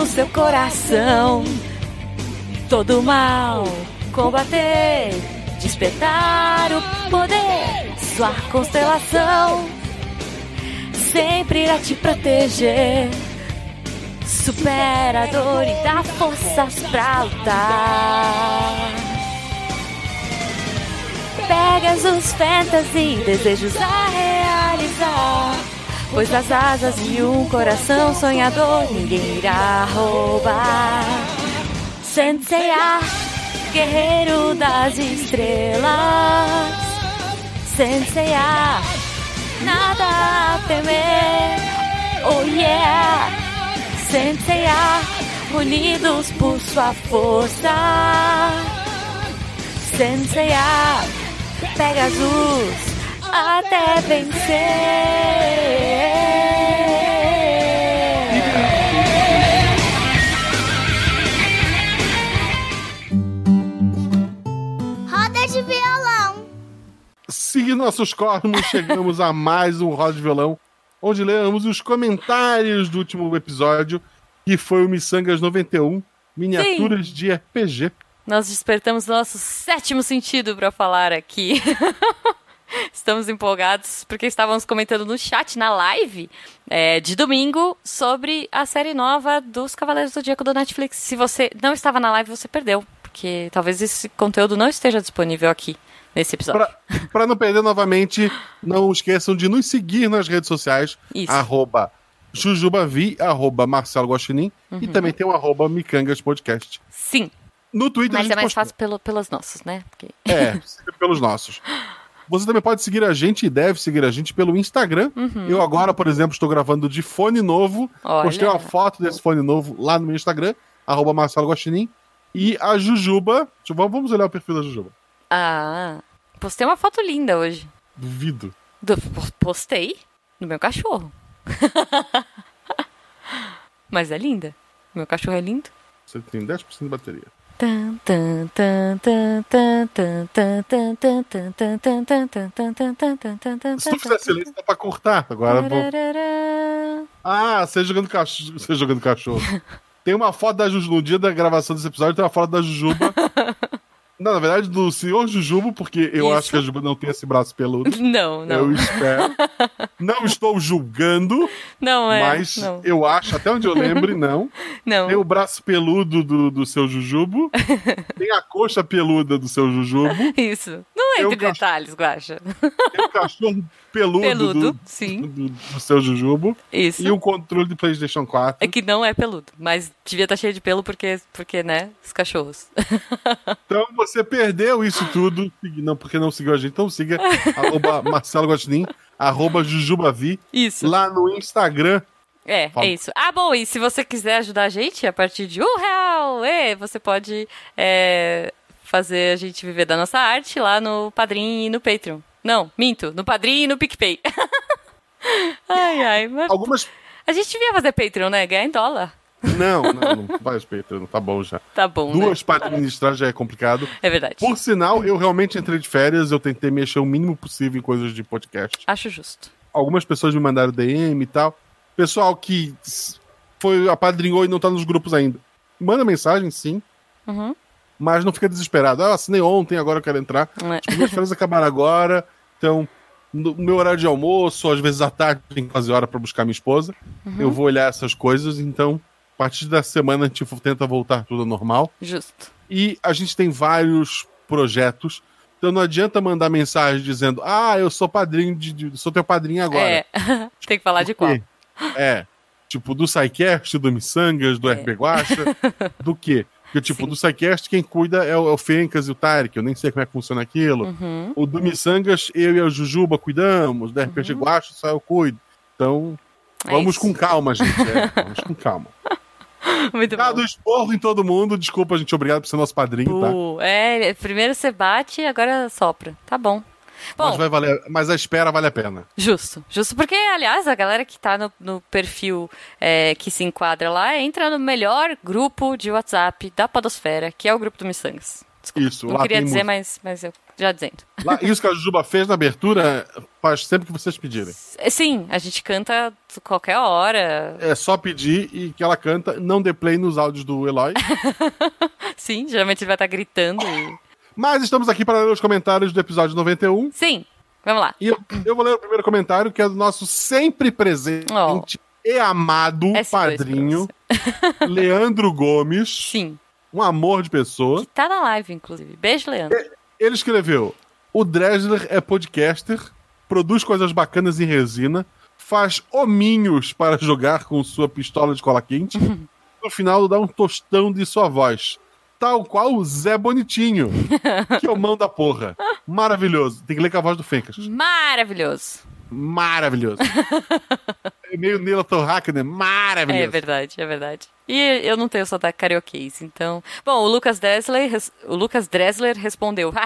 no seu coração. Todo mal combater, despertar o poder, sua constelação sempre irá te proteger. Supera a dor e dá forças pra lutar. Pegasus Fantasy, desejos a realizar. Pois as asas de um coração sonhador ninguém irá roubar. Senseiya, guerreiro das estrelas. Senseiya, nada a temer. Oh yeah, Senseiya, unidos por sua força. Senseiya, Pegasus, até vencer. Roda de violão. Seguindo nossos cosmos, chegamos a mais um Roda de Violão, onde lemos os comentários do último episódio, que foi o Missangas 91, miniaturas de RPG. Nós despertamos nosso sétimo sentido para falar aqui. Estamos empolgados porque estávamos comentando no chat, na live é, de domingo, sobre a série nova dos Cavaleiros do Zodíaco do Netflix. Se você não estava na live, você perdeu, porque talvez esse conteúdo não esteja disponível aqui nesse episódio. Pra não perder novamente, não esqueçam de nos seguir nas redes sociais, Isso. arroba Jujubavi, arroba Marcelo Guaxinim, e Uhum. também tem o arroba Micangas Podcast. Sim, No Twitter mas é mais posta- fácil pelo, pelos nossos, né? Porque... É, pelos nossos. Você também pode seguir a gente e deve seguir a gente pelo Instagram. Eu agora, por exemplo, estou gravando de fone novo. Uhum. Olha. Postei uma foto desse fone novo lá no meu Instagram, arroba Marcelo Guaxinim. E a Jujuba. Vamos- Vamos olhar o perfil da Jujuba. Ah, postei uma foto linda hoje. Duvido. Do- po- postei no meu cachorro. Mas é linda. Meu cachorro é lindo. Você tem 10% de bateria. Se tu fizer silêncio, dá pra cortar. Agora vou... Ah, você jogando, cach... você jogando cachorro. Tem uma foto da Jujuba. No dia da gravação desse episódio, tem uma foto da Jujuba não, na verdade, do senhor Jujubo, porque eu Isso. acho que a Jujuba não tem esse braço peludo. Não, não. Eu espero. Não estou julgando, Não é. mas Não. eu acho, até onde eu lembre, não. não. Tem o braço peludo do, do seu Jujubo. tem a coxa peluda do seu Jujubo. Isso. Não entre detalhes, Guaxa. Tem o cachorro peludo, Peludo, do, sim. do, do seu Jujubo. Isso. E o controle do PlayStation 4. É que não é peludo, mas devia estar cheio de pelo porque, porque né, os cachorros. Então você perdeu isso tudo. Não, porque não seguiu a gente. Então siga arroba Marcelo Guaxinim, arroba Jujubavi, Isso. lá no Instagram. É, Fala. é isso. Ah, bom, e se você quiser ajudar a gente a partir de um real, é, você pode é, fazer a gente viver da nossa arte lá no Padrim e no Patreon. Não, minto, no Padrim e no PicPay. ai, ai, mas Algumas. a gente devia fazer Patreon, né? Ganhar em dólar. Não, não, não faz Patreon, tá bom já. Tá bom, né? Duas para administrar já é complicado. É verdade. Por sinal, eu realmente entrei de férias, eu tentei mexer o mínimo possível em coisas de podcast. Acho justo. Algumas pessoas me mandaram DM e tal. Pessoal que foi apadrinhou e não tá nos grupos ainda. Manda mensagem, sim. Uhum. Mas não fica desesperado. Ah, eu assinei ontem, agora eu quero entrar. É. Tipo, minhas férias acabaram agora. Então, no meu horário de almoço, às vezes à tarde, tem que fazer hora pra buscar minha esposa. Uhum. Eu vou olhar essas coisas. Então, a partir da semana, a gente tenta voltar tudo ao normal. Justo. E a gente tem vários projetos. Então não adianta mandar mensagem dizendo, ah, eu sou padrinho de. de- sou teu padrinho agora. É, tem que falar de qual. Quê? É. Tipo, do SciCast, do Missangas, do RP Guacha. do quê? Porque, tipo. Sim. do SciCast, quem cuida é o, é o Fencas e o Tarek. Eu nem sei como é que funciona aquilo. Uhum. O do Missangas, eu e a Jujuba cuidamos. Do RPG Guacha, só eu cuido. Então, É vamos isso. com calma, gente. é, vamos com calma. Muito bom. Dado esporro em todo mundo. Desculpa, gente. Obrigado por ser nosso padrinho, tá? Pô, é, primeiro você bate, agora sopra. Tá bom. Bom, Mas, vai valer, mas a espera vale a pena. justo. Justo porque, aliás, a galera que tá no, no perfil é, que se enquadra lá entra no melhor grupo de WhatsApp da Podosfera, que é o grupo do Missangas. Desculpa, Isso, não queria dizer, música. mas, mas eu já dizendo. Lá, isso que a Juba fez na abertura faz sempre que vocês pedirem. Sim, a gente canta qualquer hora. É só pedir e que ela canta. Não dê play nos áudios do Eloy. Sim, geralmente ele vai estar gritando. E... Mas estamos aqui para ler os comentários do episódio 91. Sim, vamos lá. E eu, eu vou ler o primeiro comentário, que é do nosso sempre presente Oh. e amado S2 padrinho, Leandro Gomes. Sim. Um amor de pessoa. Tá na live, inclusive. Beijo, Leandro. Ele escreveu: O Dresler é podcaster, produz coisas bacanas em resina, faz hominhos para jogar com sua pistola de cola quente. no final, dá um tostão de sua voz. Tal qual o Zé Bonitinho, que é o mão da porra. Maravilhoso. Tem que ler com a voz do Fencas. Maravilhoso. Maravilhoso. é meio Nila Torraca, né? Maravilhoso. É verdade, é verdade. E eu não tenho sotaque carioquês, então. Bom, o Lucas Dressler, res- o Lucas Dressler respondeu.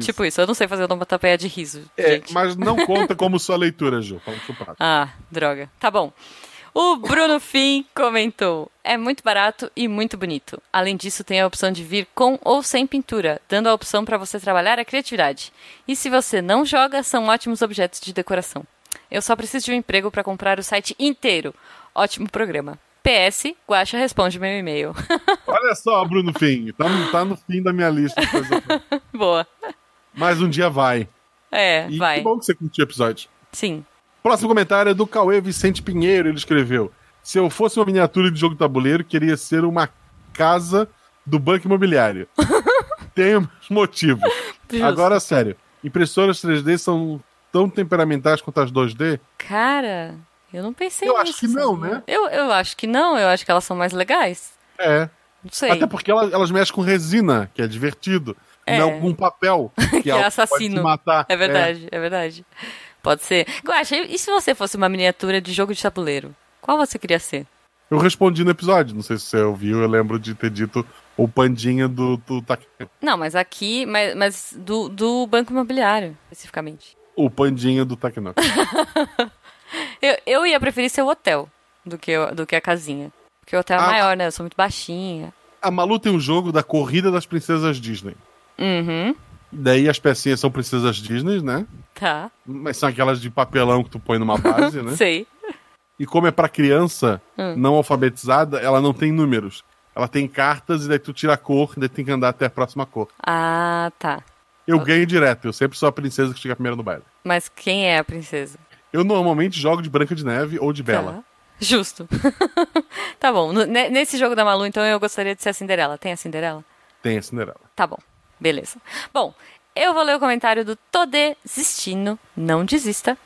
tipo isso, eu não sei fazer onomatopeia de riso. É, mas não conta como sua leitura, Ju. Ah, droga. Tá bom. O Bruno Fim comentou: é muito barato e muito bonito. Além disso, tem a opção de vir com ou sem pintura, dando a opção para você trabalhar a criatividade. E se você não joga, são ótimos objetos de decoração. Eu só preciso de um emprego para comprar o site inteiro. Ótimo programa. PS, Guaxa responde meu e-mail. Olha só, Bruno Fim. Tá no, tá no fim da minha lista. Boa. Mas um dia vai. É, E vai. que bom que você curtiu o episódio. Sim. Próximo comentário é do Cauê Vicente Pinheiro. Ele escreveu: Se eu fosse uma miniatura de jogo de tabuleiro, queria ser uma casa do banco imobiliário. Tem motivo. Justo. Agora, sério. Impressoras 3D são tão temperamentais quanto as 2D? Cara, eu não pensei Eu nisso. acho que não, né? Eu, eu acho que não, eu acho que elas são mais legais. É. Não sei. Até porque elas, elas mexem com resina, que é divertido. É. Não com papel, que, Que é, é que assassino. te matar. É verdade, é. verdade. Pode ser. Guaxa, e se você fosse uma miniatura de jogo de tabuleiro? Qual você queria ser? Eu respondi no episódio, não sei se você ouviu, eu lembro de ter dito o pandinha do, do Taquinho. Não, mas aqui, mas, mas do, do banco imobiliário, especificamente. O pandinha do Taquinho. Eu, eu ia preferir ser o hotel do que, do que a casinha. Porque o hotel é Ah. maior, né? Eu sou muito baixinha. A Malu tem um jogo da corrida das princesas Disney. Uhum, Daí as pecinhas são princesas Disney, né? tá. Mas são aquelas de papelão que tu põe numa base, né? Sei. E como é pra criança Hum. não alfabetizada, ela não tem números. Ela tem cartas e daí tu tira a cor, daí tem que andar até a próxima cor. Ah, tá. Eu ganho direto, eu sempre sou a princesa que chega primeiro no baile. Mas quem é a princesa? Eu normalmente jogo de Branca de Neve ou de Bela. Tá. Justo. tá bom. Ne- nesse jogo da Malu, então, eu gostaria de ser a Cinderela. Tem a Cinderela? Tem a Cinderela. Tá bom, beleza. Bom, eu vou ler o comentário do Todesistino, não desista.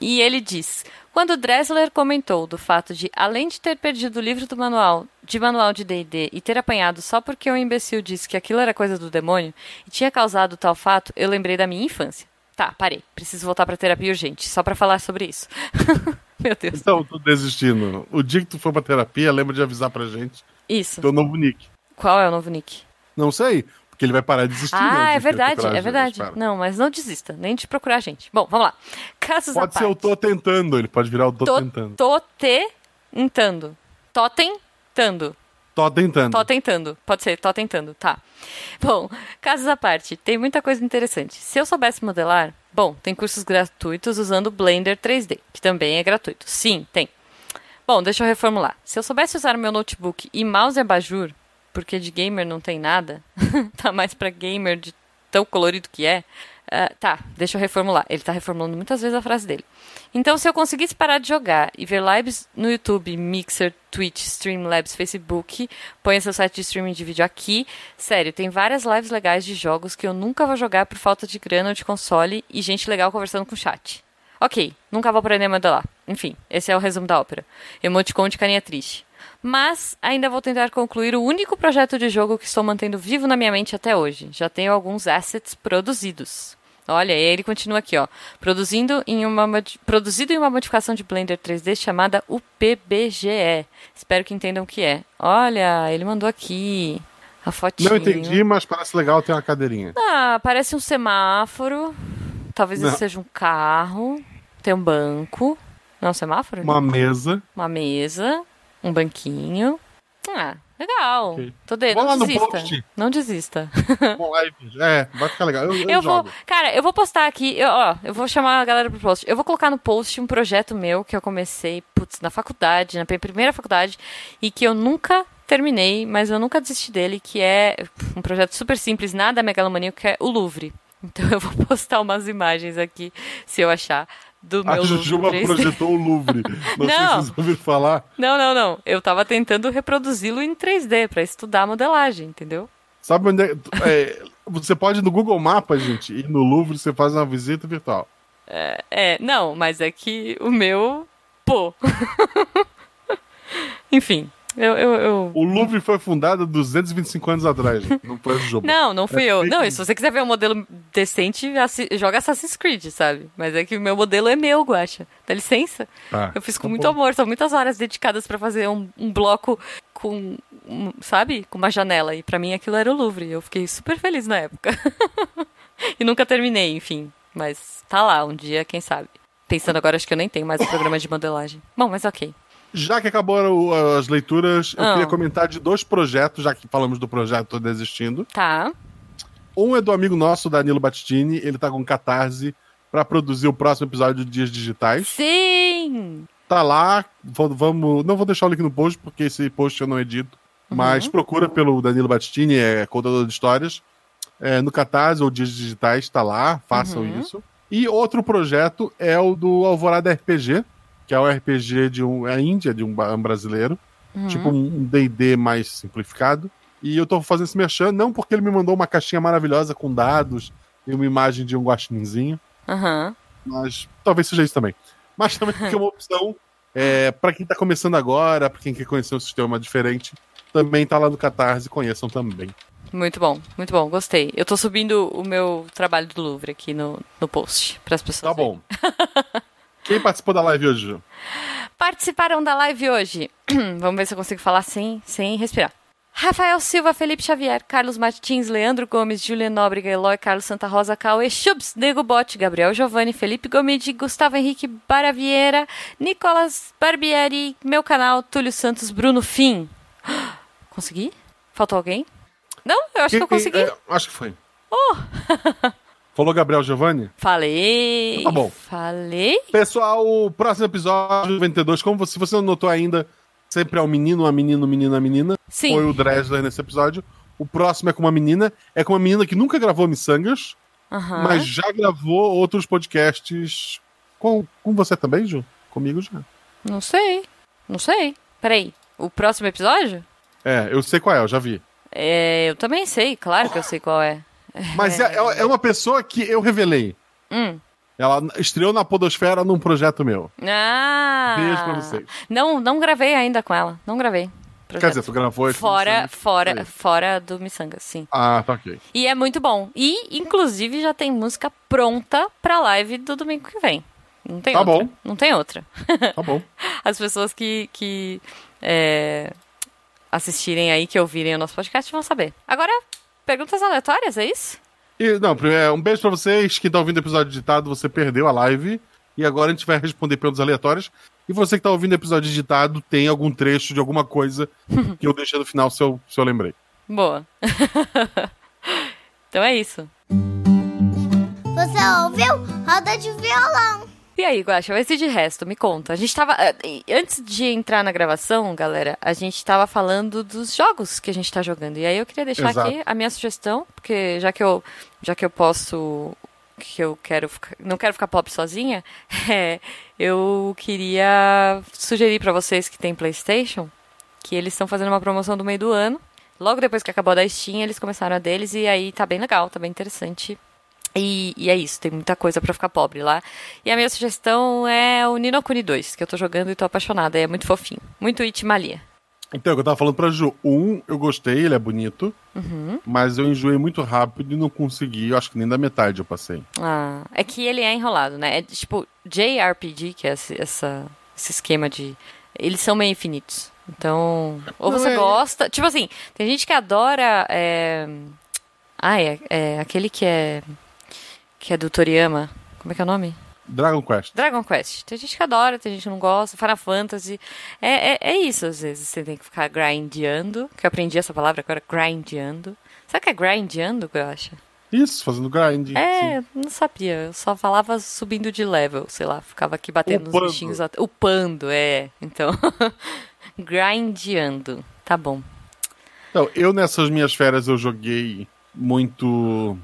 E ele diz: Quando Dressler comentou do fato de, além de ter perdido o livro do manual, de manual de D&D e ter apanhado só porque um imbecil disse que aquilo era coisa do demônio e tinha causado tal fato, eu lembrei da minha infância. Tá, parei. Preciso voltar pra terapia urgente, só pra falar sobre isso. Meu Deus. Então, tô desistindo. O dia que tu for pra terapia, lembra de avisar pra gente Isso. teu novo nick. Qual é o novo nick? Não sei, porque ele vai parar de existir. né, Ah, é querer verdade, é verdade. Não, mas não desista, nem de procurar a gente. Bom, vamos lá. Casos Pode ser eu parte. tô tentando, ele pode virar o tô, Tô, tentando. tô tentando. Tô tentando. Tô tentando. Tô tentando. Pode ser, tô tentando. Tá. Bom, casos à parte, tem muita coisa interessante. Se eu soubesse modelar, bom, tem cursos gratuitos usando o Blender 3D, que também é gratuito. Sim, tem. Bom, deixa eu reformular. Se eu soubesse usar o meu notebook e mouse abajur, porque de gamer não tem nada, tá mais pra gamer de tão colorido que é. ah, tá, deixa eu reformular. Ele tá reformulando muitas vezes a frase dele. Então, se eu conseguisse parar de jogar e ver lives no YouTube, Mixer, Twitch, Streamlabs, Facebook, ponha seu site de streaming de vídeo aqui. Sério, tem várias lives legais de jogos que eu nunca vou jogar por falta de grana ou de console e gente legal conversando com o chat. Ok, nunca vou aprender a modelar. Enfim, esse é o resumo da ópera. Emoticon de carinha triste. Mas ainda vou tentar concluir o único projeto de jogo que estou mantendo vivo na minha mente até hoje. Já tenho alguns assets produzidos. Olha, e aí ele continua aqui, ó. Produzindo em uma, produzido em uma modificação de Blender 3D chamada UPBGE. Espero que entendam o que é. Olha, ele mandou aqui a fotinho. Não entendi, mas parece legal ter uma cadeirinha. Ah, parece um semáforo. Talvez Não. esse seja um carro. Tem um banco. Não é um semáforo? Uma mesa. Uma mesa. Um banquinho. Ah, Legal. Ok. Tô de... Vamos Não desista. Não desista. É, vai ficar legal. Eu, eu Eu vou, cara, eu vou postar aqui, eu, ó, eu vou chamar a galera pro post. Eu vou colocar no post um projeto meu que eu comecei, putz, na faculdade, na minha primeira faculdade, e que eu nunca terminei, mas eu nunca desisti dele, que é um projeto super simples, nada megalomaníaco, que é o Louvre. Então eu vou postar umas imagens aqui, se eu achar, do A meu Jujuba Louvre 3D. projetou o Louvre. Não, sei se Não. vocês ouviram falar. Não, não, não. Eu tava tentando reproduzi-lo em 3D pra estudar a modelagem, entendeu? Sabe onde é, é, Você pode ir no Google Maps, gente, e no Louvre você faz uma visita virtual. É, não, mas é que o meu. Pô. Enfim, eu, eu, eu- O Louvre foi fundado 225 anos atrás. Não foi a Jujuba. Não, não fui É eu. Não, e se você quiser ver um modelo decente, joga Assassin's Creed, sabe? Mas é que o meu modelo é meu, Guacha. Dá licença. Ah, Eu fiz com tá muito bom. amor, são muitas horas dedicadas pra fazer um, um bloco com, um, sabe? Com uma janela. E pra mim aquilo era o Louvre. Eu fiquei super feliz na época. e nunca terminei, enfim. Mas tá lá, um dia, quem sabe. Pensando agora, acho que eu nem tenho mais o programa de modelagem. Bom, mas ok. Já que acabaram as leituras, eu Ah. queria comentar de dois projetos, já que falamos do projeto Tô Desistindo. Tá. Um é do amigo nosso, Danilo Battistini, ele tá com catarse pra produzir o próximo episódio de Dias Digitais. Sim! Tá lá, vamos. Não vou deixar o link no post, porque esse post eu não edito. Mas procura pelo Danilo Battistini, é contador de histórias. É, no Catarse ou Dias Digitais, tá lá, façam Uhum. isso. E outro projeto é o do Alvorada RPG, que é o RPG de um. É a Índia, de um um brasileiro. Tipo um DD mais simplificado. E eu tô fazendo esse merchan, não porque ele me mandou uma caixinha maravilhosa com dados e uma imagem de um guaxininzinho Aham. mas talvez seja isso também. Mas também porque é uma opção é, para quem tá começando agora, para quem quer conhecer um sistema diferente, também tá lá no Catarse, conheçam também. Muito bom, muito bom, gostei. Eu tô subindo o meu trabalho do Louvre aqui no, no post, para as pessoas. Tá bom. Quem participou da live hoje? Ju? Participaram da live hoje. Vamos ver se eu consigo falar sem, sem respirar. Rafael Silva, Felipe Xavier, Carlos Martins, Leandro Gomes, Julian Nóbrega, Eloy, Carlos Santa Rosa, Cauê Chubs, Nego Bote, Gabriel Giovanni, Felipe Gomide, Gustavo Henrique Baravieira, Nicolas Barbieri, meu canal, Túlio Santos, Bruno Fim. Consegui? Faltou alguém? Não, eu acho que eu Quem- consegui. é, acho que foi. Falou Gabriel Giovanni? Falei. Tá bom. Falei. Pessoal, o próximo episódio 92, como você, se você não notou ainda, sempre é um menino, uma menina, um menino, uma menina. Sim. Foi o Dresler nesse episódio. O próximo é com uma menina. É com uma menina que nunca gravou Missangas, Aham. mas já gravou outros podcasts com, com você também, Ju? Comigo já. Não sei. Não sei. Peraí. O próximo episódio? É, eu sei qual é, eu já vi. É, eu também sei, claro que eu sei qual é. Mas é, é- é uma pessoa que eu revelei. Hum. Ela estreou na Podosfera num projeto meu. Ah! Beijo pra vocês. Não, não gravei ainda com ela. Não gravei. Quer dizer, tu gravou Fora, fora, Aí. fora do Missanga, sim. Ah, tá ok. E é muito bom. E, inclusive, já tem música pronta pra live do domingo que vem. Não tem Tá outra. bom. Não tem outra. Tá bom. As pessoas que, que é, assistirem aí, que ouvirem o nosso podcast, vão saber. Agora, perguntas aleatórias, é isso? E, não, primeiro, um beijo pra vocês. Quem tá ouvindo o episódio editado, você perdeu a live. E agora a gente vai responder perguntas aleatórias. E você que tá ouvindo o episódio editado, tem algum trecho de alguma coisa que eu deixei no final se eu, se eu lembrei. Boa. então é isso. Você ouviu? Roda de violão. E aí, Guaxa, vai ser de resto, me conta. A gente tava. eh, Antes de entrar na gravação, galera, a gente tava falando dos jogos que a gente tá jogando. E aí eu queria deixar Exato. aqui a minha sugestão, porque já que eu, já que eu posso. Que eu quero ficar, não quero ficar pop sozinha, é, eu queria sugerir pra vocês que tem PlayStation que eles estão fazendo uma promoção do meio do ano. Logo depois que acabou da Steam, eles começaram a deles e aí tá bem legal, tá bem interessante. E, e é isso, tem muita coisa pra ficar pobre lá. E a minha sugestão é o Nino Kuni 2, que eu tô jogando e tô apaixonada. É muito fofinho. Muito Itimalia. Então, o que eu tava falando pra Ju. Um, eu gostei, ele é bonito. Mas eu enjoei muito rápido e não consegui. Eu acho que nem da metade eu passei. Ah, é que ele é enrolado, né? É tipo JRPG, que é esse, essa, esse esquema de. Eles são meio infinitos. Então, ou Não, você é- gosta. Tipo assim, tem gente que adora. É... Ah, é, é aquele que é. Que é do Toriyama. Como é que é o nome? Dragon Quest. Dragon Quest. Tem gente que adora, tem gente que não gosta. Final Fantasy. É, é, é isso, às vezes. Você tem que ficar grindando. Que eu aprendi essa palavra agora, grindando. Sabe o que é grindando, Graxa? Isso, fazendo grind. É, sim. não sabia. Eu só falava subindo de level, sei lá. Ficava aqui batendo Upando. nos bichinhos. at- Upando, é. Então, grindando. Tá bom. Então, eu nessas minhas férias eu joguei muito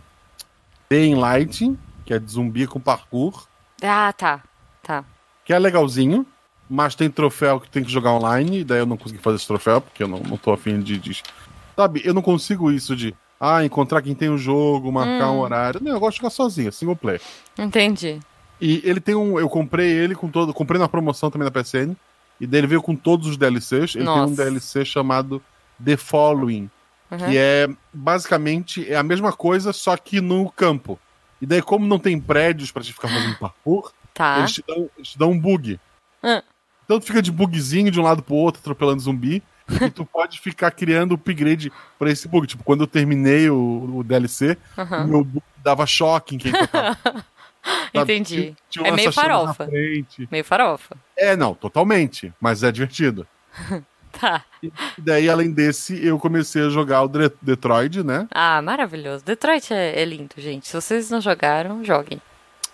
Day in Light, que é de zumbi com parkour, Ah, tá. Tá. que é legalzinho, mas tem troféu que tem que jogar online, e daí eu não consegui fazer esse troféu, porque eu não, não tô afim de, de- Sabe, eu não consigo isso de. Ah, encontrar quem tem o jogo, marcar um horário. Não, eu gosto de jogar sozinho, single player. Entendi. E ele tem um. Eu comprei ele com todo. Comprei na promoção também da PSN. E daí ele veio com todos os DLCs. Ele Nossa. tem um DLC chamado The Following. Uhum. Que é basicamente é a mesma coisa, só que no campo. E daí, como não tem prédios pra te ficar fazendo parkour, Tá. eles, te dão, eles te dão um bug. Ah. Então tu fica de bugzinho de um lado pro outro, atropelando zumbi. e tu pode ficar criando upgrade pra esse bug. Tipo, quando eu terminei o, o DLC, o meu bug dava choque em quem tocava. Sabe? Entendi. Tinha- tinha É meio farofa. Meio farofa. É, não, totalmente. Mas é divertido. Tá. E daí, além desse, eu comecei a jogar o Detroit, né? Ah, maravilhoso. Detroit é, é lindo, gente. Se vocês não jogaram, joguem.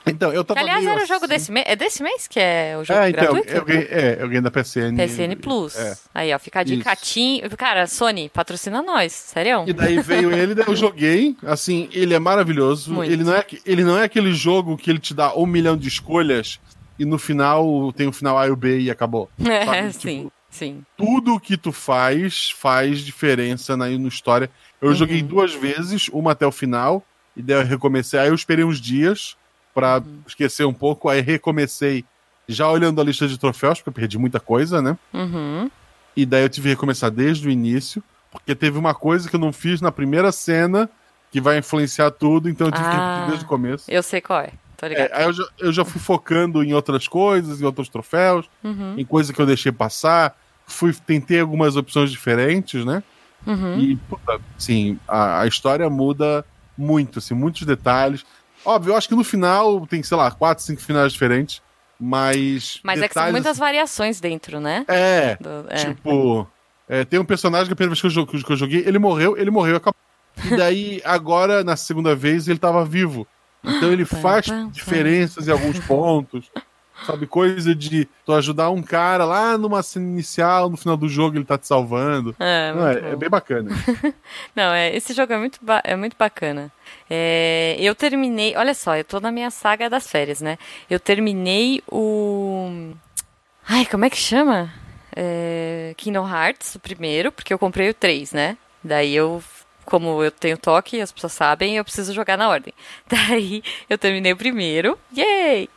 Então, eu tava. aliás, era o jogo assim- desse mês. É desse mês que é o jogo É, então, gratuito? eu ganhei, é, eu ganhei da PSN. PSN Plus. É. Aí, ó, fica de catinho. Cara, Sony, patrocina nós, sério. E daí veio ele, daí eu joguei. Assim, ele é maravilhoso. Muito. Ele não é, ele não é aquele jogo que ele te dá um milhão de escolhas e no final tem o final A e o B e acabou. É, sabe? sim, Tipo, sim. tudo que tu faz faz diferença na, na história. Eu Uhum. joguei duas vezes, uma até o final, e daí eu recomecei. Aí eu esperei uns dias pra Uhum. esquecer um pouco, aí recomecei já olhando a lista de troféus, porque eu perdi muita coisa, né? Uhum. E daí eu tive que recomeçar desde o início, porque teve uma coisa que eu não fiz na primeira cena que vai influenciar tudo, então eu tive que Ah. repetir desde o começo. Eu sei qual é. Tô É, ligado. aí eu já, eu já fui focando em outras coisas, em outros troféus, Uhum. em coisas que eu deixei passar. Fui, tentei algumas opções diferentes, né? Uhum. E, puta, sim, a, a história muda muito, assim, muitos detalhes. Óbvio, eu acho que no final tem, sei lá, quatro, cinco finais diferentes, mas. Mas é que são detalhes, muitas variações dentro, né? assim, É, Do- é. tipo. é, tem um personagem que a primeira vez que eu, que eu joguei, ele morreu, ele morreu e acabou. E daí, agora, na segunda vez, ele tava vivo. Então ele faz diferenças em alguns pontos. Sabe, coisa de tu ajudar um cara lá numa cena inicial, no final do jogo ele tá te salvando. É, Não, muito é, é bem bacana. Não, é, esse jogo é muito, é muito bacana. É, eu terminei, olha só, eu tô na minha saga das férias, né? Eu terminei o. Ai, como é que chama? É, Kingdom Hearts, o primeiro, porque eu comprei o 3, né? Daí eu, como eu tenho toque, as pessoas sabem, eu preciso jogar na ordem. Daí eu terminei o primeiro, yay!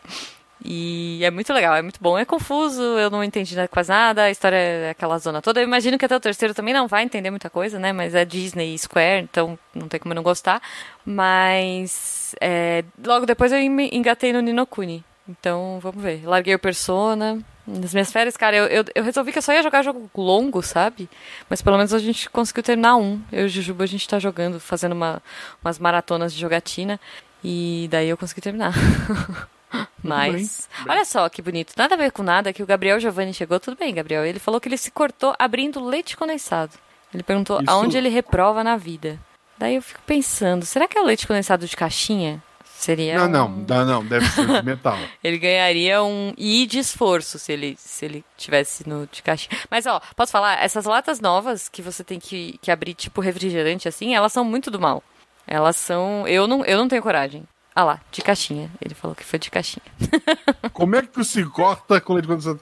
E é muito legal, é muito bom. É confuso, eu não entendi quase nada, a história é aquela zona toda. Eu imagino que até o terceiro também não vai entender muita coisa, né? Mas é Disney Square, então não tem como eu não gostar. Mas é, logo depois eu me engatei no Ninokuni. Então, vamos ver. Larguei o Persona. Nas minhas férias, cara, eu, eu, eu resolvi que eu só ia jogar jogo longo, sabe? Mas pelo menos a gente conseguiu terminar um. Eu e o Jujuba, a gente tá jogando, fazendo uma, umas maratonas de jogatina. E daí eu consegui terminar. Mas, olha só que bonito. Nada a ver com nada, que o Gabriel Giovanni chegou. Tudo bem, Gabriel. Ele falou que ele se cortou abrindo leite condensado. Ele perguntou Isso- aonde ele reprova na vida. Daí eu fico pensando, será que é o leite condensado de caixinha? Seria Não, um- não, não, não, deve ser de metal. ele ganharia um I de esforço se ele, se ele tivesse no de caixinha. Mas, ó, posso falar? Essas latas novas que você tem que, que abrir, tipo refrigerante, assim, elas são muito do mal. Elas são. Eu não, eu não tenho coragem. Ah lá, de caixinha. Ele falou que foi de caixinha. Como é que tu se corta com leite condensado?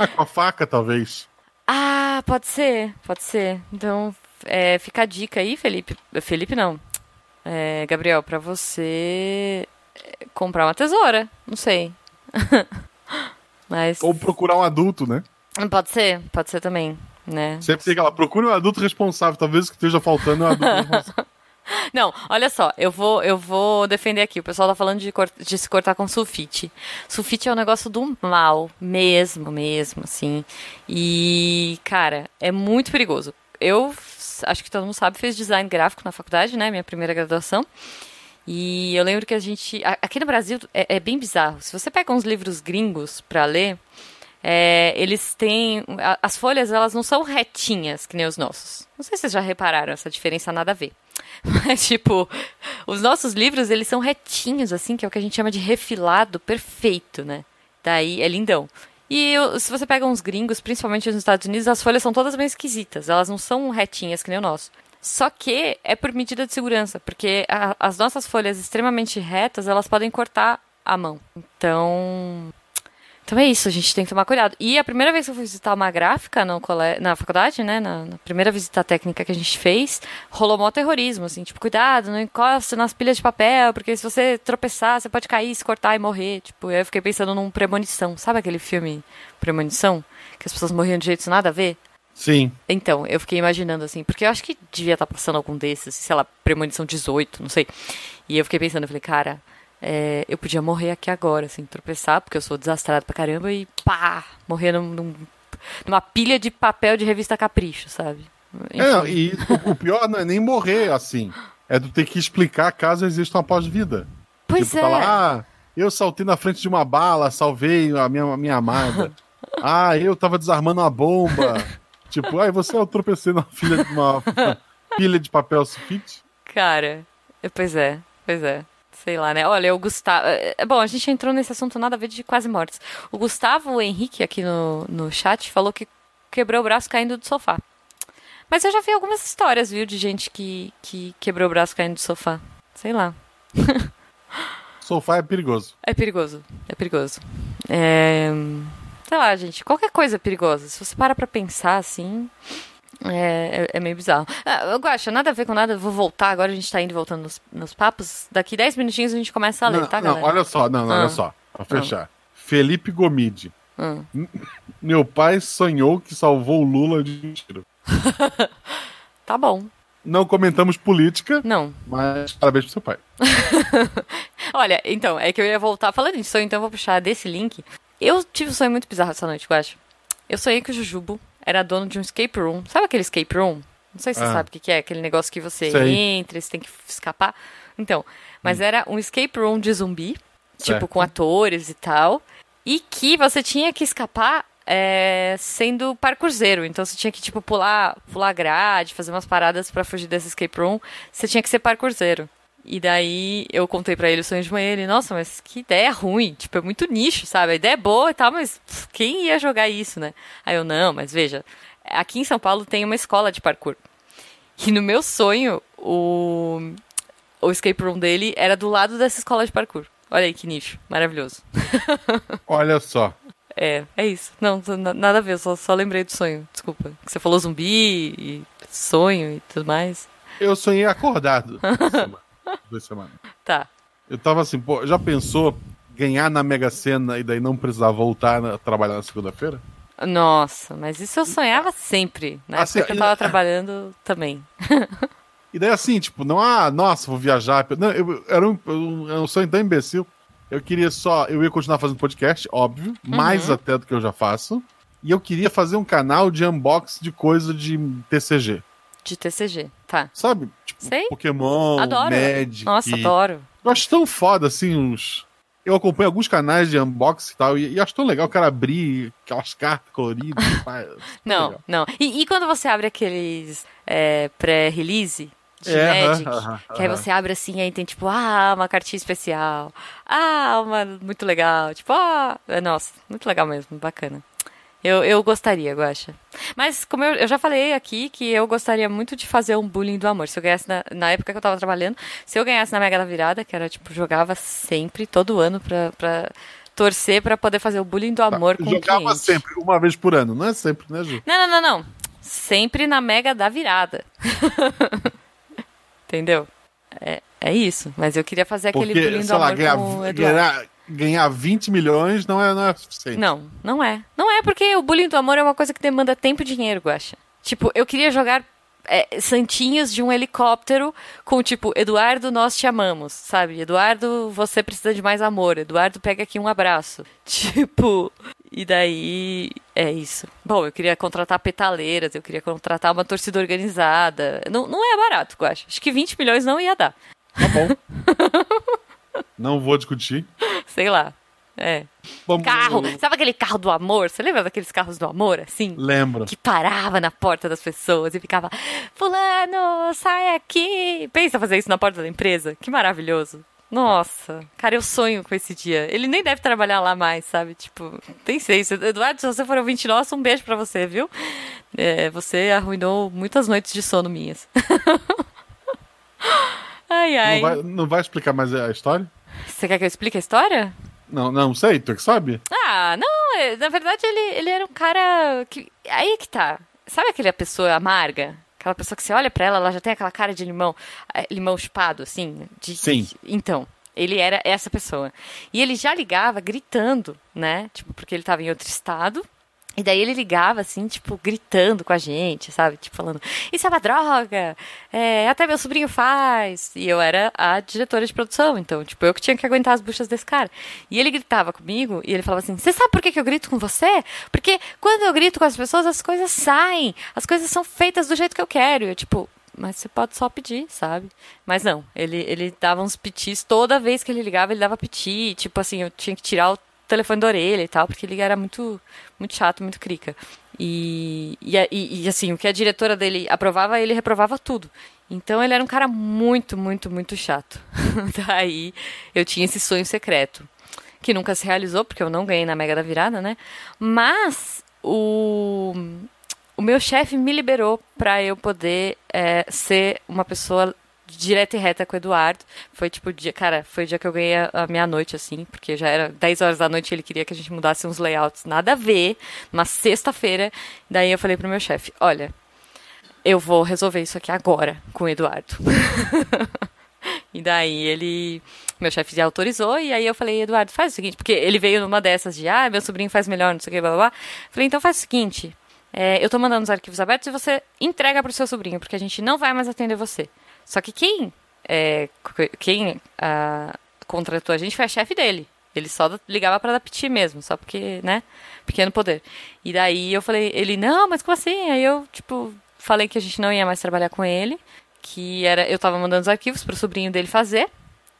Ah, com a faca, talvez. Ah, pode ser, pode ser. Então, é, fica a dica aí, Felipe. Felipe não. É, Gabriel, pra você é, comprar uma tesoura. Não sei. Mas. Ou procurar um adulto, né? Pode ser, pode ser também, né? Sempre tem aquela, procure um adulto responsável. Talvez o que esteja faltando é um adulto responsável. Não, olha só, eu vou, eu vou defender aqui. O pessoal tá falando de, de se cortar com sulfite. Sulfite é um negócio do mal, mesmo, mesmo, assim. E, cara, é muito perigoso. Eu, acho que todo mundo sabe, fiz design gráfico na faculdade, né? Minha primeira graduação. E eu lembro que a gente. Aqui no Brasil é, é bem bizarro. Se você pega uns livros gringos para ler, é, eles têm. As folhas, elas não são retinhas, que nem os nossos. Não sei se vocês já repararam essa diferença, nada a ver. Mas, tipo, os nossos livros, eles são retinhos, assim, que é o que a gente chama de refilado perfeito, né? Daí é lindão. E se você pega uns gringos, principalmente nos Estados Unidos, as folhas são todas bem esquisitas. Elas não são retinhas que nem o nosso. Só que é por medida de segurança, porque a, as nossas folhas extremamente retas, elas podem cortar a mão. Então, então é isso, a gente tem que tomar cuidado. E a primeira vez que eu fui visitar uma gráfica no cole... na faculdade, né, na, na, primeira visita técnica que a gente fez, rolou mó terrorismo, assim, tipo, cuidado, não encoste nas pilhas de papel, porque se você tropeçar, você pode cair, se cortar e morrer. Tipo, eu fiquei pensando num Premonição. Sabe aquele filme Premonição? Que as pessoas morriam de jeitos nada a ver? Sim. Então, eu fiquei imaginando assim, porque eu acho que devia estar passando algum desses, sei lá, premonição 18, não sei. E eu fiquei pensando, eu falei, cara, é, eu podia morrer aqui agora, assim, tropeçar, porque eu sou desastrado pra caramba, e pá, morrer num, num, numa pilha de papel de revista Capricho, sabe? É, e o, pior não é nem morrer assim, é tu ter que explicar caso exista uma pós-vida. Pois tipo, é. Tá lá, ah, eu saltei na frente de uma bala, salvei a minha, a minha amada. ah, eu tava desarmando uma bomba. Tipo, ai, você eu tropecei na filha de uma pilha de papel sulfite? Cara, é, pois é, pois é. Sei lá, né? Olha, o Gustavo. É, bom, a gente entrou nesse assunto nada a ver de quase mortes. O Gustavo Henrique, aqui no, no chat, falou que quebrou o braço caindo do sofá. Mas eu já vi algumas histórias, viu, de gente que, que quebrou o braço caindo do sofá. Sei lá. Sofá é perigoso. É perigoso, é perigoso. É sei lá, gente, qualquer coisa é perigosa. Se você para pra pensar assim. É, é, é, meio bizarro. Ah, eu gosto, nada a ver com nada. Vou voltar agora. A gente tá indo e voltando nos, nos papos. Daqui 10 minutinhos a gente começa a ler, não, tá, não, galera? olha só, não, não ah. olha só. Pra fechar. Ah. Felipe Gomide. Ah. Meu pai sonhou que salvou o Lula de um tiro. tá bom. Não comentamos política. Não. Mas parabéns pro seu pai. Olha, então, é que eu ia voltar falando de sonho, então eu vou puxar desse link. Eu tive um sonho muito bizarro essa noite, eu acho. Eu sonhei que o Jujubo era dono de um escape room. Sabe aquele escape room? Não sei se ah. você sabe o que é, aquele negócio que você sei. entra e você tem que escapar. Então, mas hum. era um escape room de zumbi, tipo, certo. tipo, com atores e tal. E que você tinha que escapar é, sendo parkourzeiro. Então você tinha que, tipo, pular, pular grade, fazer umas paradas para fugir desse escape room. Você tinha que ser parkourzeiro. E daí eu contei para ele o sonho de manhã, ele, nossa, mas que ideia ruim, tipo, é muito nicho, sabe? A ideia é boa e tal, mas pff, quem ia jogar isso, né? Aí eu, não, mas veja, aqui em São Paulo tem uma escola de parkour. E no meu sonho, o, o escape room dele era do lado dessa escola de parkour. Olha aí que nicho, maravilhoso. Olha só. É, é isso. Não, nada a ver, só, só lembrei do sonho, desculpa. Você falou zumbi e sonho e tudo mais. Eu sonhei acordado. duas semanas. Tá. Eu tava assim, pô, já pensou ganhar na Mega Sena e daí não precisar voltar a trabalhar na segunda-feira? Nossa, mas isso eu sonhava sempre. Na assim, época que eu tava trabalhando também. E daí assim, tipo, não, ah, nossa, vou viajar. Não, eu, era um, um sonho tão imbecil. Eu queria só. Eu ia continuar fazendo podcast, óbvio, uhum. mais até do que eu já faço. E eu queria fazer um canal de unboxing de coisa de TCG. De TCG, tá. Sabe? Tipo, Sei. Pokémon, adoro. Magic. Nossa, adoro. Eu acho tão foda, assim, uns... Eu acompanho alguns canais de unboxing e tal, e, e acho tão legal o cara abrir aquelas cartas coloridas. não, legal. não. E, e, quando você abre aqueles é, pré-release de é, Magic, uh uh que aí você abre assim, aí tem tipo, ah, uma cartinha especial. Ah, uma muito legal. Tipo, ah, é, nossa, muito legal mesmo, bacana. Eu, eu gostaria, Guaxa. Mas, como eu, eu, já falei aqui, que eu gostaria muito de fazer um bullying do amor. Se eu ganhasse na, na época que eu tava trabalhando, se eu ganhasse na Mega da Virada, que era tipo, jogava sempre, todo ano, pra, pra torcer para poder fazer o bullying do tá, amor tá, com jogava o cliente. sempre, uma vez por ano, não é sempre, né, Ju? Não, não, não, não. Sempre na Mega da Virada. Entendeu? É, é isso. Mas eu queria fazer aquele Porque, bullying do amor lá, com o Eduardo ganhar 20 milhões não é, não é suficiente. Não, não é. Não é porque o bullying do amor é uma coisa que demanda tempo e dinheiro, Guaxa. Tipo, eu queria jogar é, santinhos de um helicóptero com tipo, Eduardo, nós te amamos, sabe? Eduardo, você precisa de mais amor. Eduardo, pega aqui um abraço. Tipo, e daí é isso. Bom, eu queria contratar petaleiras, eu queria contratar uma torcida organizada. Não, não é barato, eu acho. Acho que 20 milhões não ia dar. Tá bom. Não vou discutir. Sei lá. É. Vamos- Carro. Sabe aquele carro do amor? Você lembra daqueles carros do amor, assim? Lembro. Que parava na porta das pessoas e ficava, Fulano, sai aqui. Pensa fazer isso na porta da empresa? Que maravilhoso. Nossa, cara, eu sonho com esse dia. Ele nem deve trabalhar lá mais, sabe? Tipo, tem seis. Eduardo, se você for ouvinte nosso, um beijo pra você, viu? É, você arruinou muitas noites de sono minhas. ai, ai. Não vai, não vai explicar mais a história? Você quer que eu explique a história? Não, não sei, tu é que sabe? Ah, não, é- na verdade ele, ele era um cara que. Aí que tá. Sabe aquela pessoa amarga? Aquela pessoa que você olha pra ela, ela já tem aquela cara de limão, eh, limão chupado, assim? de- Sim. Então, ele era essa pessoa. E ele já ligava gritando, né? Tipo, porque ele tava em outro estado. E daí ele ligava, assim, tipo, gritando com a gente, sabe? Tipo, falando, isso é uma droga, é, até meu sobrinho faz. E eu era a diretora de produção, então, tipo, eu que tinha que aguentar as buchas desse cara. E ele gritava comigo, e ele falava assim, você sabe por que, que eu grito com você? Porque quando eu grito com as pessoas, as coisas saem, as coisas são feitas do jeito que eu quero. E eu, tipo, mas você pode só pedir, sabe? Mas não, ele, ele dava uns pitis, toda vez que ele ligava, ele dava piti, tipo assim, eu tinha que tirar o telefone da orelha e tal, porque ele era muito, muito chato, muito crica. E, e, e, assim, o que a diretora dele aprovava, ele reprovava tudo. Então ele era um cara muito, muito, muito chato. Daí eu tinha esse sonho secreto, que nunca se realizou, porque eu não ganhei na Mega da Virada, né? Mas o, o meu chefe me liberou para eu poder é, ser uma pessoa direta e reta com o Eduardo. Foi tipo o dia, cara, foi o dia que eu ganhei a, a meia-noite, assim, porque já era 10 horas da noite e ele queria que a gente mudasse uns layouts, nada a ver, uma sexta-feira. Daí eu falei pro meu chefe: olha, eu vou resolver isso aqui agora com o Eduardo. E daí ele. Meu chefe autorizou, e aí eu falei, Eduardo, faz o seguinte, porque ele veio numa dessas de, ah, meu sobrinho faz melhor, não sei o que, blá blá blá. Falei, então faz o seguinte, é, eu tô mandando os arquivos abertos e você entrega pro seu sobrinho, porque a gente não vai mais atender você. Só que quem, é, quem ah, contratou a gente foi a chefe dele. Ele só ligava pra dar piti mesmo, só porque, né, pequeno poder. E daí eu falei, ele, não, mas como assim? Aí eu, tipo, falei que a gente não ia mais trabalhar com ele, que era, eu tava mandando os arquivos pro sobrinho dele fazer.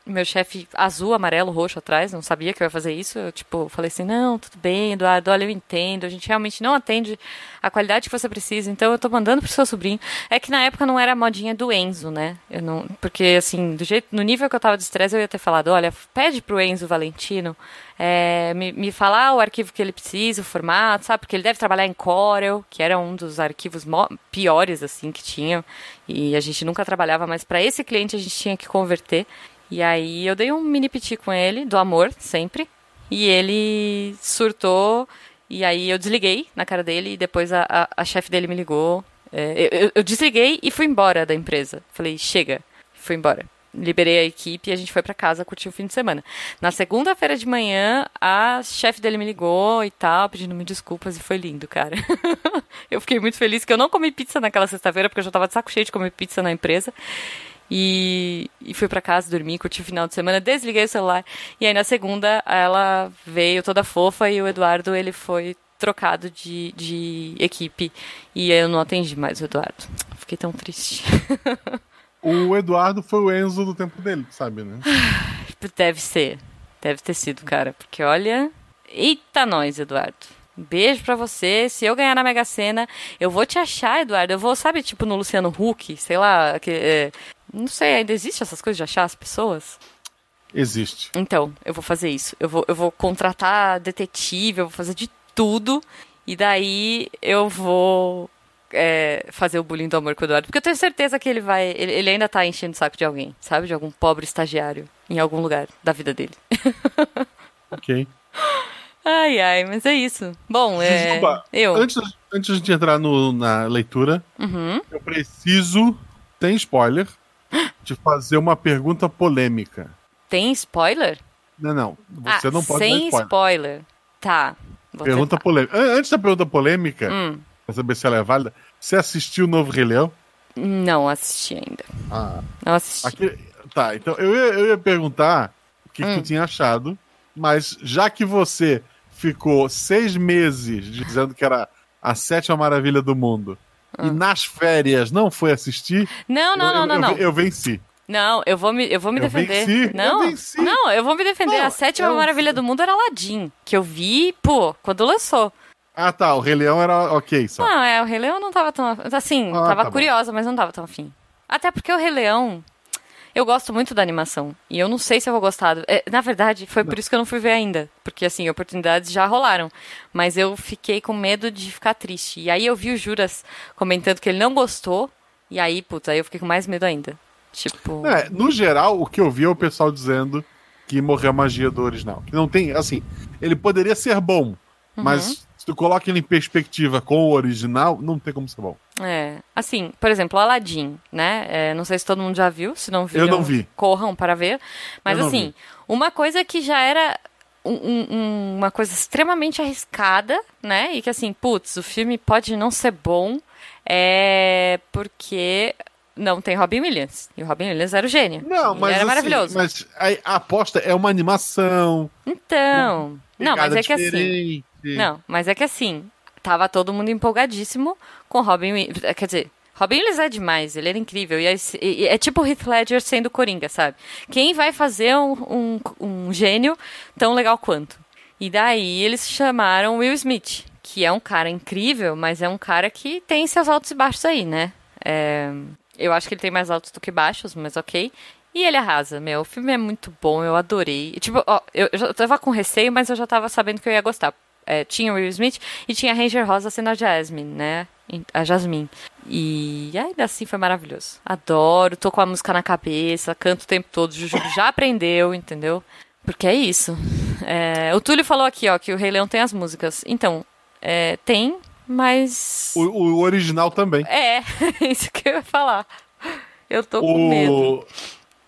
Meu chefe azul, amarelo, roxo atrás, não sabia que eu ia fazer isso. Eu, tipo, falei assim: não, tudo bem, Eduardo, olha, eu entendo. A gente realmente não atende a qualidade que você precisa, então eu tô mandando pro seu sobrinho. É que na época não era a modinha do Enzo, né? Eu não, porque, assim, do jeito, no nível que eu tava de estresse, eu ia ter falado: olha, pede pro Enzo Valentino é, me, me falar o arquivo que ele precisa, o formato, sabe? Porque ele deve trabalhar em Corel, que era um dos arquivos piores, assim, que tinha. E a gente nunca trabalhava, mas para esse cliente a gente tinha que converter. E aí eu dei um mini piti com ele, do amor, sempre. E ele surtou. E aí eu desliguei na cara dele e depois a, a, a chefe dele me ligou. É, eu, eu- desliguei e fui embora da empresa. Falei, chega. Fui embora. Liberei a equipe e a gente foi pra casa curtir o fim de semana. Na segunda-feira de manhã, a chefe dele me ligou e tal, pedindo me desculpas e foi lindo, cara. eu fiquei muito feliz que eu não comi pizza naquela sexta-feira, porque eu já tava de saco cheio de comer pizza na empresa. E, e fui pra casa dormir, curti o final de semana, desliguei o celular. E aí na segunda ela veio toda fofa e o Eduardo ele foi trocado de, de equipe. E eu não atendi mais o Eduardo. Fiquei tão triste. O Eduardo foi o Enzo do tempo dele, sabe, né? Deve ser. Deve ter sido, cara. Porque olha. Eita, nós, Eduardo. Um Beijo pra você. Se eu ganhar na Mega Sena, eu vou te achar, Eduardo. Eu vou, sabe, tipo no Luciano Huck, sei lá. Que, é, não sei, ainda existe essas coisas de achar as pessoas? Existe. Então, eu vou fazer isso. Eu vou, eu vou contratar detetive, eu vou fazer de tudo. E daí eu vou é, fazer o bullying do amor com o Eduardo. Porque eu tenho certeza que ele vai. Ele, ele ainda tá enchendo o saco de alguém, sabe? De algum pobre estagiário em algum lugar da vida dele. Ok. Ai, ai, mas é isso. Bom, é. Desculpa, Eu. Antes, antes de entrar no- na leitura, Uhum. eu preciso, tem spoiler, de fazer uma pergunta polêmica. Tem spoiler? Não, não. Você ah, não pode sem dar spoiler. Tá. Pergunta tentar. polêmica. An- Antes da pergunta polêmica, Hum, pra saber se ela é válida, você assistiu o novo Rei Leão? não assisti ainda. Ah, Não assisti. aqui, tá, então eu ia, eu ia perguntar o que, que Hum. tu tinha achado, mas já que você ficou seis meses dizendo que era a sétima maravilha do mundo e nas férias não foi assistir, Não, não, eu, não, eu- não, eu- não. eu venci. Não, eu vou me, eu vou me Eu defender. venci, eu não, venci. não, eu vou me defender. Não, a sétima eu- maravilha do mundo era Aladdin, que eu vi, pô, quando lançou. Ah, tá. O Rei Leão era ok só. Não, é, o Rei Leão não tava tão. Assim, Ah, tava tá bom. curiosa, mas não tava tão afim. Até porque o Rei Leão. Eu gosto muito da animação. E eu não sei se eu vou gostar. é, na verdade, foi por isso que eu não fui ver ainda. Porque, assim, oportunidades já rolaram. Mas eu fiquei com medo de ficar triste. E aí eu vi o Juras comentando que ele não gostou. E aí, puta, aí eu fiquei com mais medo ainda. Tipo. É, no geral, o que eu vi é o pessoal dizendo que morreu a magia do original. Que não tem, assim, ele poderia ser bom, Uhum. mas se tu coloca ele em perspectiva com o original, não tem como ser bom. É, assim, por exemplo, Aladdin, né? É, não sei se todo mundo já viu, se não viu, Eu não vi. corram para ver. Mas assim, vi. uma coisa que já era um- um- um- uma coisa extremamente arriscada, né? E que assim, putz, o filme pode não ser bom, é porque não tem Robin Williams. E o Robin Williams era o gênio. Não, Ele mas era assim, maravilhoso. mas a, aposta é uma animação. Então, não, mas é que assim, diferente. Não, mas é que assim, tava todo mundo empolgadíssimo com Robin Williams. Quer dizer, Robin Williams é demais, ele era incrível. E é, e é tipo Heath Ledger sendo Coringa, sabe? Quem vai fazer um, um, um gênio tão legal quanto? E daí eles chamaram Will Smith, que é um cara incrível, mas é um cara que tem seus altos e baixos aí, né? É, eu acho que ele tem mais altos do que baixos, mas ok. E ele arrasa, meu. O filme é muito bom, eu adorei. E, tipo, ó, eu, eu já tava com receio, mas eu já tava sabendo que eu ia gostar. É, tinha o Will Smith e tinha a Ranger Rosa sendo a Jasmine, né? A Jasmine. E ainda assim foi maravilhoso. Adoro, tô com a música na cabeça, canto o tempo todo. Juju já aprendeu, entendeu? Porque é isso. É, o Túlio falou aqui, ó, que o Rei Leão tem as músicas. Então, é, tem, mas. O, o original também. É, isso que eu ia falar. Eu tô com medo. O...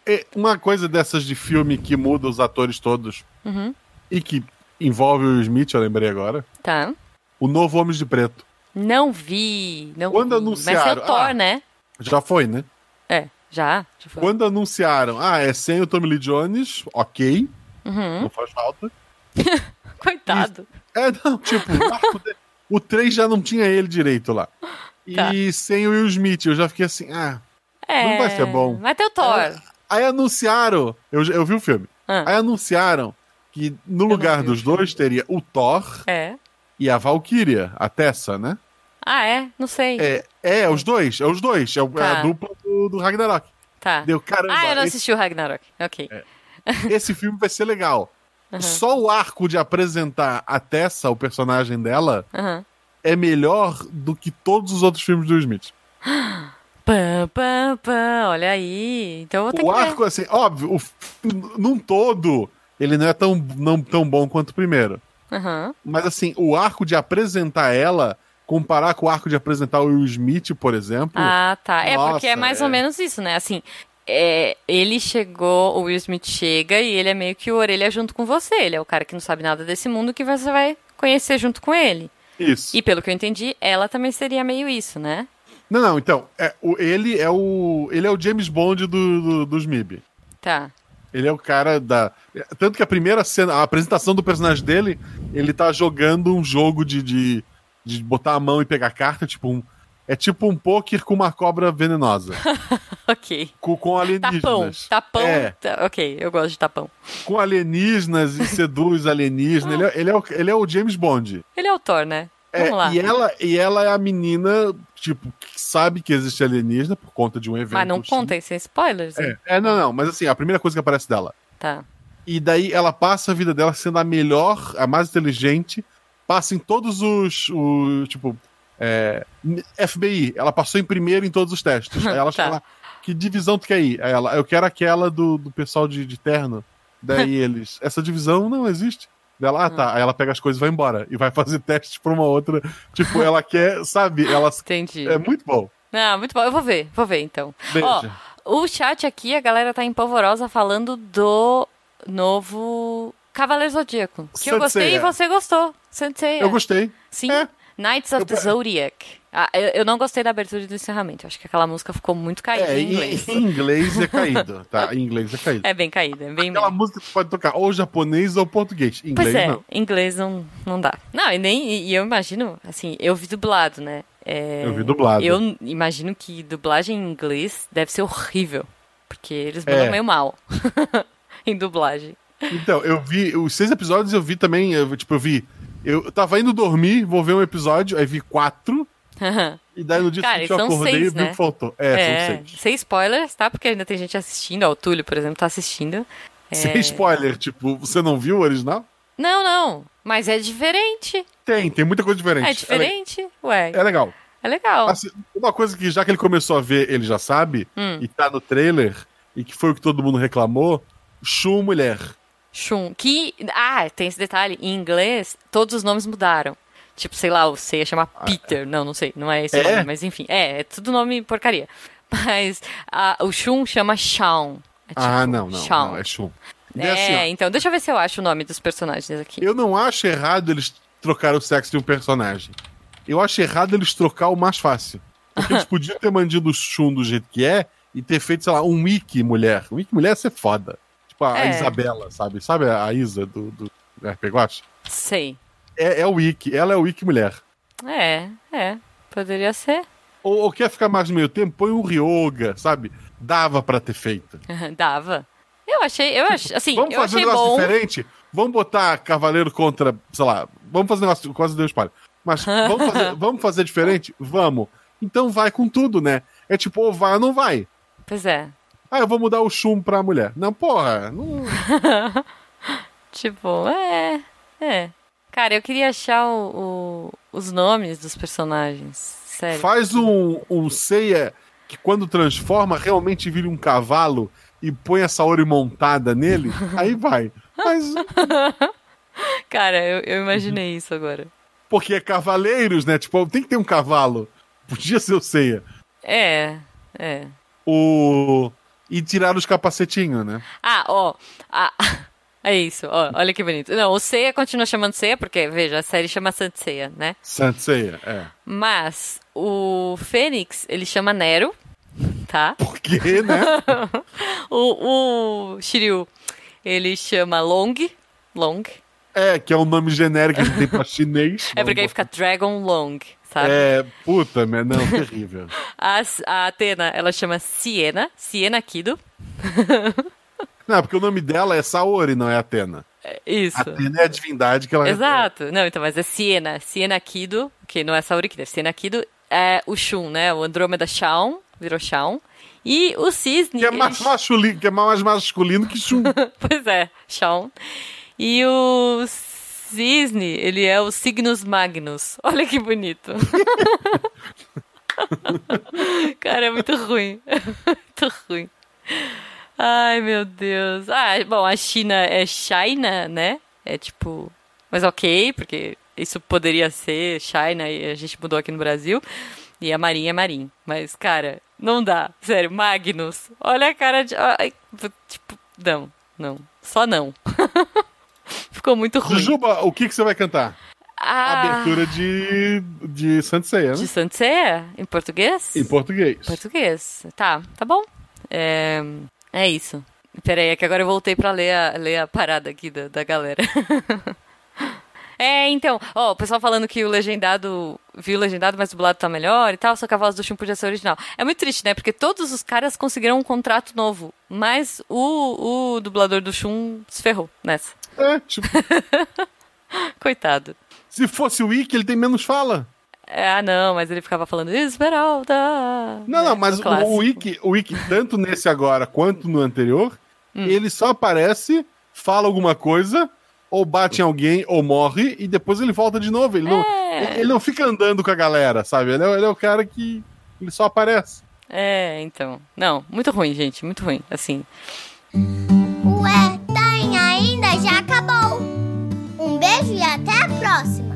é, Uma coisa dessas de filme que muda os atores todos Uhum. e que envolve o Will Smith, eu lembrei agora. Tá. O novo Homens de Preto. Não vi. Não Quando vi. anunciaram- Mas é o Thor, ah. né? Já foi, né? É, já. já foi. Quando anunciaram, ah, é sem o Tommy Lee Jones, ok. Uhum. Não faz falta. Coitado. É, não, tipo, o arco de- o 3 já não tinha ele direito lá. Tá. E sem o Will Smith, eu já fiquei assim, ah. É, Não vai ser bom. Vai ter o Thor. Aí anunciaram, eu, eu vi o filme. Ah. Aí anunciaram que no não lugar dos dois teria o Thor É. e a Valkyria, a Tessa, né? Ah, é? Não sei. É, é os dois, é os dois, é, o- é Tá. a dupla do, do Ragnarok. Tá. Deu caramba. Ah, eu não esse, assisti o Ragnarok. Ok. esse filme vai ser legal. Só o arco de apresentar a Tessa, o personagem dela, Aham. é melhor do que todos os outros filmes do Smith. Pam, pam, pam. Olha aí. Então eu vou ter O que ver. arco, assim, óbvio, o, num todo, ele não é tão, não, tão bom quanto o primeiro. Aham. Mas assim, o arco de apresentar ela, comparar com o arco de apresentar o Will Smith, por exemplo. Ah, tá. É porque é Nossa, mais é. ou menos isso, né? Assim, é, ele chegou, o Will Smith chega e ele é meio que o orelha junto com você. Ele é o cara que não sabe nada desse mundo que você vai conhecer junto com ele. Isso. E pelo que eu entendi, ela também seria meio isso, né? Não, não, então, é, o, ele é o. Ele é o James Bond do, do, dos MIB. Tá. Ele é o cara da. Tanto que a primeira cena, a apresentação do personagem dele, ele tá jogando um jogo de, de, de botar a mão e pegar carta, tipo um. É tipo um poker com uma cobra venenosa. Ok. com, com alienígenas. Tapão. Tapão. É, Tá, ok, eu gosto de tapão. com alienígenas e seduz alienígenas. Ele é, ele, é o, ele é o James Bond. Ele é o Thor, né? É. E ela, e ela é a menina, tipo, que sabe que existe alienígena por conta de um evento. Mas não X. contem sem spoilers. É, é, não, não, mas assim, a primeira coisa que aparece dela. Tá. E daí ela passa a vida dela sendo a melhor, a mais inteligente, passa em todos os. os tipo, é, FBI, ela passou em primeiro em todos os testes. Aí ela Tá. fala, que divisão tu quer ir? Aí ela, eu quero aquela do, do pessoal de, de terno. Daí eles, essa divisão não existe. Dela, ah tá. Aí ela pega as coisas e vai embora. E vai fazer testes pra uma outra. Tipo, ela quer, sabe? Ela Entendi. é muito bom. Não, muito bom. Eu vou ver, vou ver então. Ó, Veja. o chat aqui, a galera tá empolvorosa falando do novo Cavaleiro Zodíaco. Que eu Saint gostei e você gostou. Sensei. Eu gostei. Sim. É. Knights of Eu- the Zodiac. Ah, eu, eu não gostei da abertura e do encerramento. Acho que aquela música ficou muito caída É, em inglês. em inglês é caído, tá? Em inglês é caído. É bem caída, é bem Aquela bem. música que pode tocar ou japonês ou português. Em Pois inglês é, não. inglês não, não dá. Não, e nem. E eu imagino, assim, eu vi dublado, né? É, Eu vi dublado. Eu imagino que dublagem em inglês deve ser horrível. Porque eles mandam É. meio mal em dublagem. Então, eu vi os seis episódios, eu vi também, eu, tipo, eu vi. Eu tava indo dormir, vou ver um episódio, aí vi quatro, e daí no dia Cara, seguinte eu acordei e seis, vi o né? que faltou. É, É, são seis. sem spoilers, tá? Porque ainda tem gente assistindo. Ó, o Túlio, por exemplo, tá assistindo. É... Sem spoiler, tipo, você não viu o original? Não, não. Mas é diferente. Tem, tem muita coisa diferente. É diferente. Ué, É, é legal. é legal. Assim, uma coisa que já que ele começou a ver, ele já sabe, Hum. e tá no trailer, e que foi o que todo mundo reclamou, Shun mulher. Shun. Que. Ah, tem esse detalhe. Em inglês, todos os nomes mudaram. Tipo, sei lá, o Seiya chama Peter. Não, não sei. Não é esse É? nome, mas enfim. É, é tudo nome porcaria. Mas a- o Shun chama Shawn. É ah, tipo, não, não, Shawn. não, é Shun. É, assim, então, deixa eu ver se eu acho o nome dos personagens aqui. eu não acho errado eles trocar o sexo de um personagem. Eu acho errado eles trocar o mais fácil. Porque eles podiam ter mantido o Shun do jeito que é e ter feito, sei lá, um Wiki mulher. Um Wiki mulher ia ser foda. Tipo a, a É. Isabela, sabe? Sabe a Isa do, do RPG Watch? Sei. É, é o Wiki, ela é o Wiki mulher. É, é. Poderia ser. Ou, ou quer ficar mais no meio tempo, põe um Ryoga, sabe? Dava pra ter feito. Dava. Eu achei, eu achei, assim, Vamos eu fazer um achei negócio bom. diferente? Vamos botar Cavaleiro contra, sei lá, vamos fazer um negócio, quase deu spoiler. Mas vamos fazer, vamos fazer diferente? Vamos. Então vai com tudo, né? É tipo, ou vai ou não vai. Pois é. Ah, eu vou mudar o chum pra mulher. Não, porra. Não... Tipo, é, é. Cara, eu queria achar o, o- os nomes dos personagens. Sério. Faz um, um ceia que quando transforma realmente vira um cavalo e põe a Saori montada nele, aí vai. Mas Cara, eu, eu imaginei isso agora. porque é cavaleiros, né? Tipo, tem que ter um cavalo. Podia ser o ceia. É, é. O e tirar os capacetinhos, né? Ah, ó. ah, é isso, ó. Olha que bonito. Não, o Seiya continua chamando Seiya, porque, veja, a série chama Seiya, né? Saint Seiya, é. Mas o Fênix, ele chama Nero, tá? Porque, né? O, o Shiryu, ele chama Long. Long. É, que é um nome genérico que tem pra chinês. É porque aí fica Dragon Long, sabe? É, puta, mas não, terrível. A, a Atena, ela chama Siena, Siena Kido. Não, porque o nome dela é Saori, não é Atena. Isso. Atena é a divindade que ela Exato. Não, então, mas é Siena. Siena Kido, que não é Saori Kido, é Siena Kido. É o Shun, né? O Andrômeda Shawn, virou Shawn. E o Cisne... Que é ele- mais masculino, que é mais masculino que Shun. pois é, Shawn. E o Cisne, ele é o Cygnus Magnus. Olha que bonito. Cara, é muito ruim. muito ruim. Ai, meu Deus. Ah, bom, a China é China, né? É tipo. Mas ok, porque isso poderia ser China e a gente mudou aqui no Brasil. E a Marinha é Marim. Mas, cara, não dá. Sério, Magnus. Olha a cara de. Ai, tipo, não, não. Só não. Ficou muito ruim. Jujuba, o que, que você vai cantar? A Ah, abertura de, de Saint Seiya, de né? Sanseia? Em português? Em português. Português. Tá, tá bom. É, é isso. Peraí, é que agora eu voltei pra ler a, ler a parada aqui da, da galera. é, então, ó, o pessoal falando que o legendado, viu o legendado, mas o dublado tá melhor e tal, só que a voz do Shun podia ser original. É muito triste, né? Porque todos os caras conseguiram um contrato novo, mas o, o dublador do Shun se ferrou nessa. É, tipo, Coitado. se fosse o Wiki, ele tem menos fala. É, ah, não, mas ele ficava falando Esmeralda. Não, né? não, é, mas o Wiki, o Wiki, tanto nesse agora quanto no anterior, hum. ele só aparece, fala alguma coisa, ou bate em alguém, ou morre, e depois ele volta de novo. Ele, é. não, ele não fica andando com a galera, sabe? Ele é, ele é o cara que. Ele só aparece. É, então. Não, muito ruim, gente, muito ruim. Assim. Ué, tá tem ainda, já acabou. Um beijo e até a próxima.